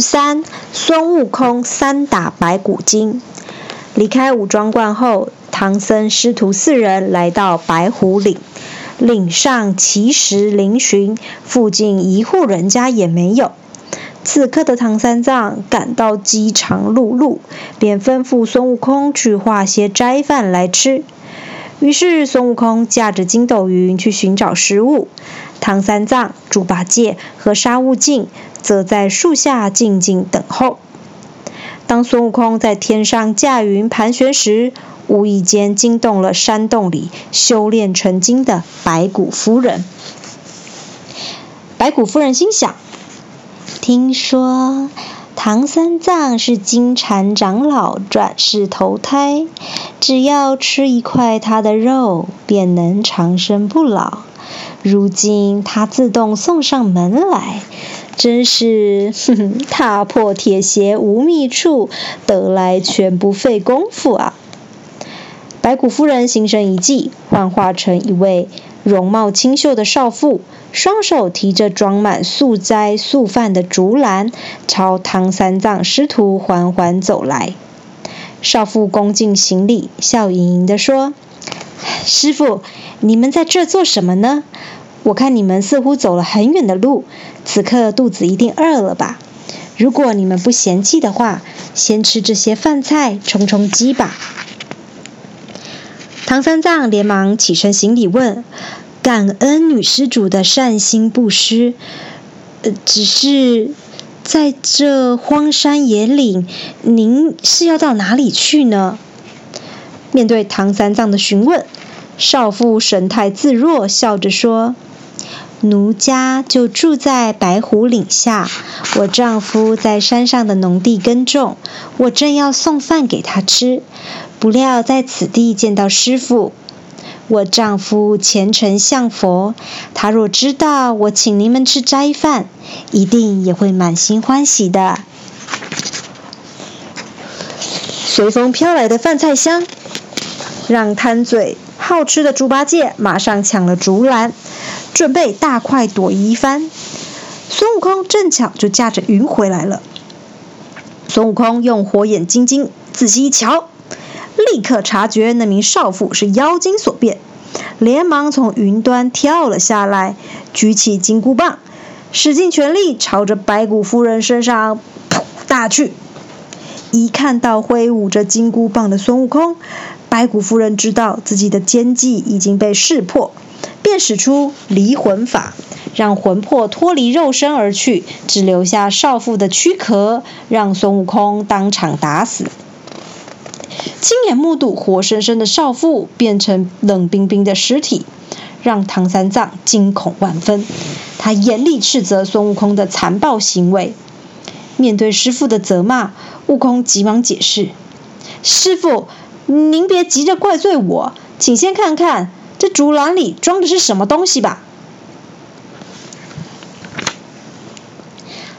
三，孙悟空三打白骨精。离开五庄观后，唐僧师徒四人来到白虎岭。岭上奇石嶙峋，附近一户人家也没有。此刻的唐三藏感到饥肠辘辘，便吩咐孙悟空去化些斋饭来吃。于是孙悟空驾着筋斗云去寻找食物，唐三藏、猪八戒和沙悟净则在树下静静等候。当孙悟空在天上驾云盘旋时，无意间惊动了山洞里修炼成精的白骨夫人。白骨夫人心想：听说唐三藏是金蝉长老转世投胎，只要吃一块他的肉，便能长生不老。如今他自动送上门来。真是踏破铁鞋无觅处，得来全不费工夫啊！白骨夫人心生一计，幻化成一位容貌清秀的少妇，双手提着装满素斋素饭的竹篮，朝唐三藏师徒缓缓走来。少妇恭敬行礼，笑盈盈地说：“师傅，你们在这做什么呢？”我看你们似乎走了很远的路，此刻肚子一定饿了吧？如果你们不嫌弃的话，先吃这些饭菜充充饥吧。唐三藏连忙起身行礼问：“感恩女施主的善心布施，呃，只是在这荒山野岭，您是要到哪里去呢？”面对唐三藏的询问，少妇神态自若，笑着说。奴家就住在白虎岭下，我丈夫在山上的农地耕种，我正要送饭给他吃，不料在此地见到师傅。我丈夫虔诚向佛，他若知道我请你们吃斋饭，一定也会满心欢喜的。随风飘来的饭菜香，让贪嘴好吃的猪八戒马上抢了竹篮。准备大快朵颐一番，孙悟空正巧就驾着云回来了。孙悟空用火眼金睛仔细一瞧，立刻察觉那名少妇是妖精所变，连忙从云端跳了下来，举起金箍棒，使尽全力朝着白骨夫人身上扑打去。一看到挥舞着金箍棒的孙悟空，白骨夫人知道自己的奸计已经被识破。便使出离魂法，让魂魄脱离肉身而去，只留下少妇的躯壳，让孙悟空当场打死。亲眼目睹活生生的少妇变成冷冰冰的尸体，让唐三藏惊恐万分。他严厉斥责孙悟空的残暴行为。面对师傅的责骂，悟空急忙解释：“师傅，您别急着怪罪我，请先看看。”这竹篮里装的是什么东西吧？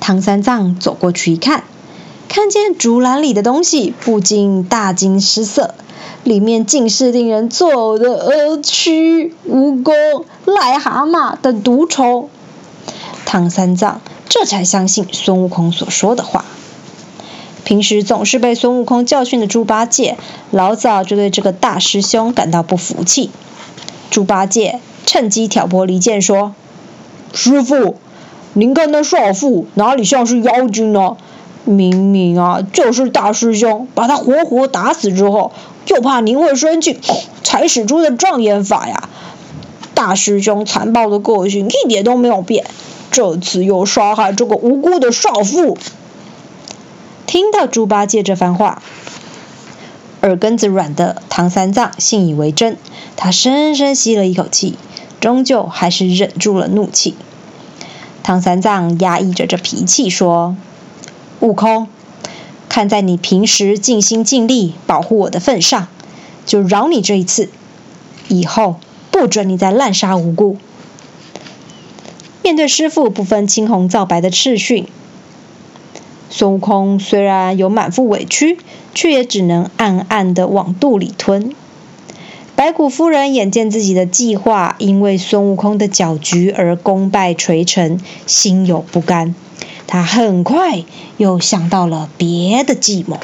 唐三藏走过去一看，看见竹篮里的东西，不禁大惊失色，里面竟是令人作呕的鹅蛆、蜈蚣、癞蛤蟆等毒虫。唐三藏这才相信孙悟空所说的话。平时总是被孙悟空教训的猪八戒，老早就对这个大师兄感到不服气。猪八戒趁机挑拨离间，说：“师傅，您看那少妇哪里像是妖精呢？明明啊，就是大师兄把她活活打死之后，又怕您会生气，才使出的障眼法呀！大师兄残暴的个性一点都没有变，这次又杀害这个无辜的少妇。”听到猪八戒这番话。耳根子软的唐三藏信以为真，他深深吸了一口气，终究还是忍住了怒气。唐三藏压抑着这脾气说：“悟空，看在你平时尽心尽力保护我的份上，就饶你这一次，以后不准你再滥杀无辜。”面对师傅不分青红皂白的斥训。孙悟空虽然有满腹委屈，却也只能暗暗的往肚里吞。白骨夫人眼见自己的计划因为孙悟空的搅局而功败垂成，心有不甘。他很快又想到了别的计谋。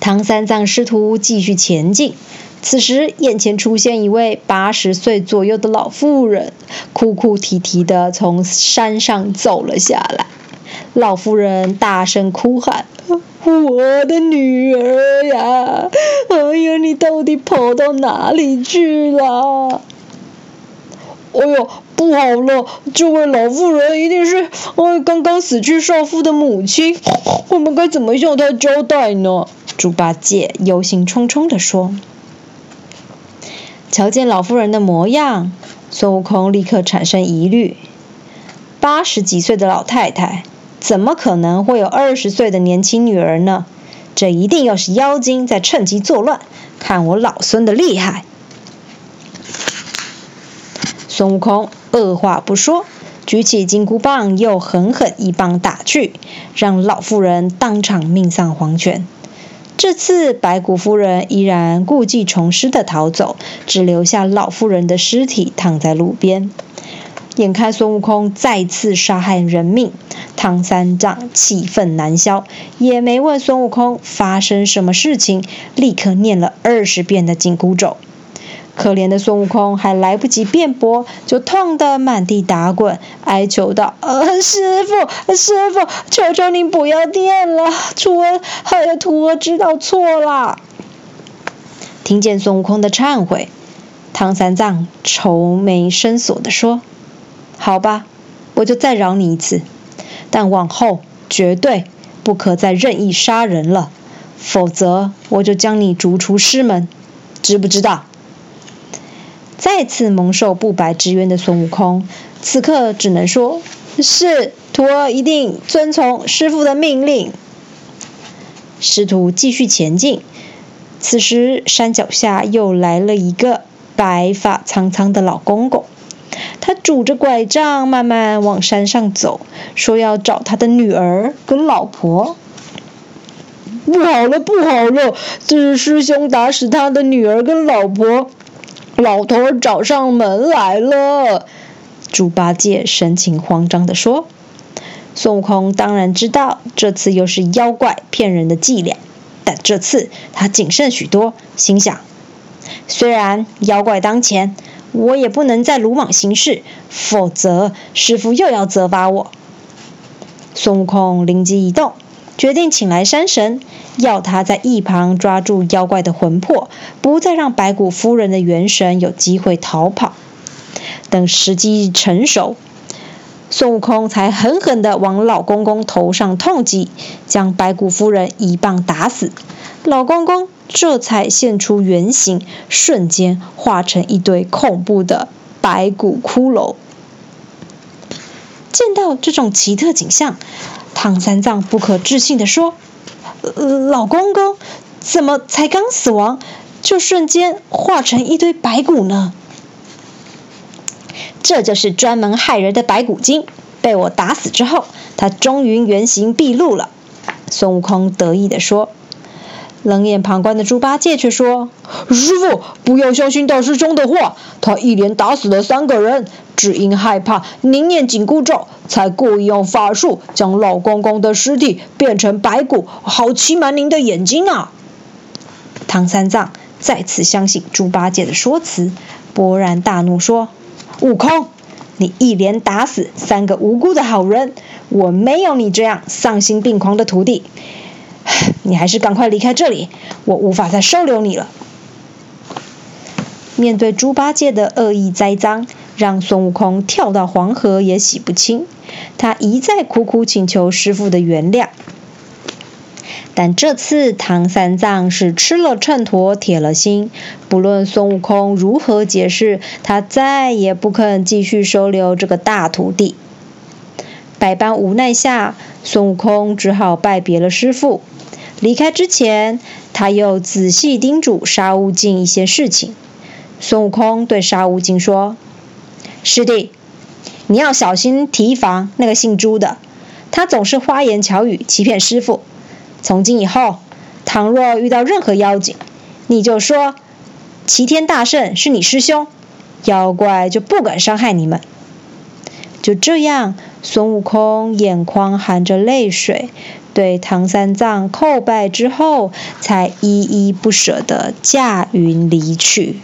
唐三藏师徒继续前进，此时眼前出现一位八十岁左右的老妇人，哭哭啼啼的从山上走了下来。老妇人大声哭喊：“我的女儿呀！哎呀，你到底跑到哪里去了？”哎呦，不好了！这位老妇人一定是呃刚刚死去少妇的母亲，我们该怎么向她交代呢？猪八戒忧心忡忡地说。瞧见老妇人的模样，孙悟空立刻产生疑虑：八十几岁的老太太，怎么可能会有二十岁的年轻女儿呢？这一定又是妖精在趁机作乱，看我老孙的厉害！孙悟空二话不说，举起金箍棒，又狠狠一棒打去，让老妇人当场命丧黄泉。这次白骨夫人依然故技重施的逃走，只留下老妇人的尸体躺在路边。眼看孙悟空再次杀害人命，唐三藏气愤难消，也没问孙悟空发生什么事情，立刻念了二十遍的紧箍咒。可怜的孙悟空还来不及辩驳，就痛得满地打滚，哀求道：“呃，师傅，师傅，求求您不要念了，徒儿，还有徒儿知道错了。”听见孙悟空的忏悔，唐三藏愁眉深锁地说：“好吧，我就再饶你一次，但往后绝对不可再任意杀人了，否则我就将你逐出师门，知不知道？”再次蒙受不白之冤的孙悟空，此刻只能说：“是徒儿一定遵从师傅的命令。”师徒继续前进。此时山脚下又来了一个白发苍苍的老公公，他拄着拐杖慢慢往山上走，说要找他的女儿跟老婆。不好了，不好了！这是师兄打死他的女儿跟老婆。老头儿找上门来了，猪八戒神情慌张地说。孙悟空当然知道这次又是妖怪骗人的伎俩，但这次他谨慎许多，心想：虽然妖怪当前，我也不能再鲁莽行事，否则师傅又要责罚我。孙悟空灵机一动。决定请来山神，要他在一旁抓住妖怪的魂魄，不再让白骨夫人的元神有机会逃跑。等时机成熟，孙悟空才狠狠地往老公公头上痛击，将白骨夫人一棒打死。老公公这才现出原形，瞬间化成一堆恐怖的白骨骷髅。见到这种奇特景象，唐三藏不可置信地说：“老公公，怎么才刚死亡，就瞬间化成一堆白骨呢？”这就是专门害人的白骨精，被我打死之后，他终于原形毕露了。”孙悟空得意地说。冷眼旁观的猪八戒却说：“师傅，不要相信大师兄的话，他一连打死了三个人，只因害怕您念紧箍咒，才故意用法术将老公公的尸体变成白骨，好欺瞒您的眼睛啊！”唐三藏再次相信猪八戒的说辞，勃然大怒说：“悟空，你一连打死三个无辜的好人，我没有你这样丧心病狂的徒弟。” 你还是赶快离开这里，我无法再收留你了。面对猪八戒的恶意栽赃，让孙悟空跳到黄河也洗不清。他一再苦苦请求师傅的原谅，但这次唐三藏是吃了秤砣铁了心，不论孙悟空如何解释，他再也不肯继续收留这个大徒弟。百般无奈下，孙悟空只好拜别了师傅。离开之前，他又仔细叮嘱沙悟净一些事情。孙悟空对沙悟净说：“师弟，你要小心提防那个姓朱的，他总是花言巧语欺骗师傅。从今以后，倘若遇到任何妖精，你就说齐天大圣是你师兄，妖怪就不敢伤害你们。”就这样，孙悟空眼眶含着泪水，对唐三藏叩拜之后，才依依不舍地驾云离去。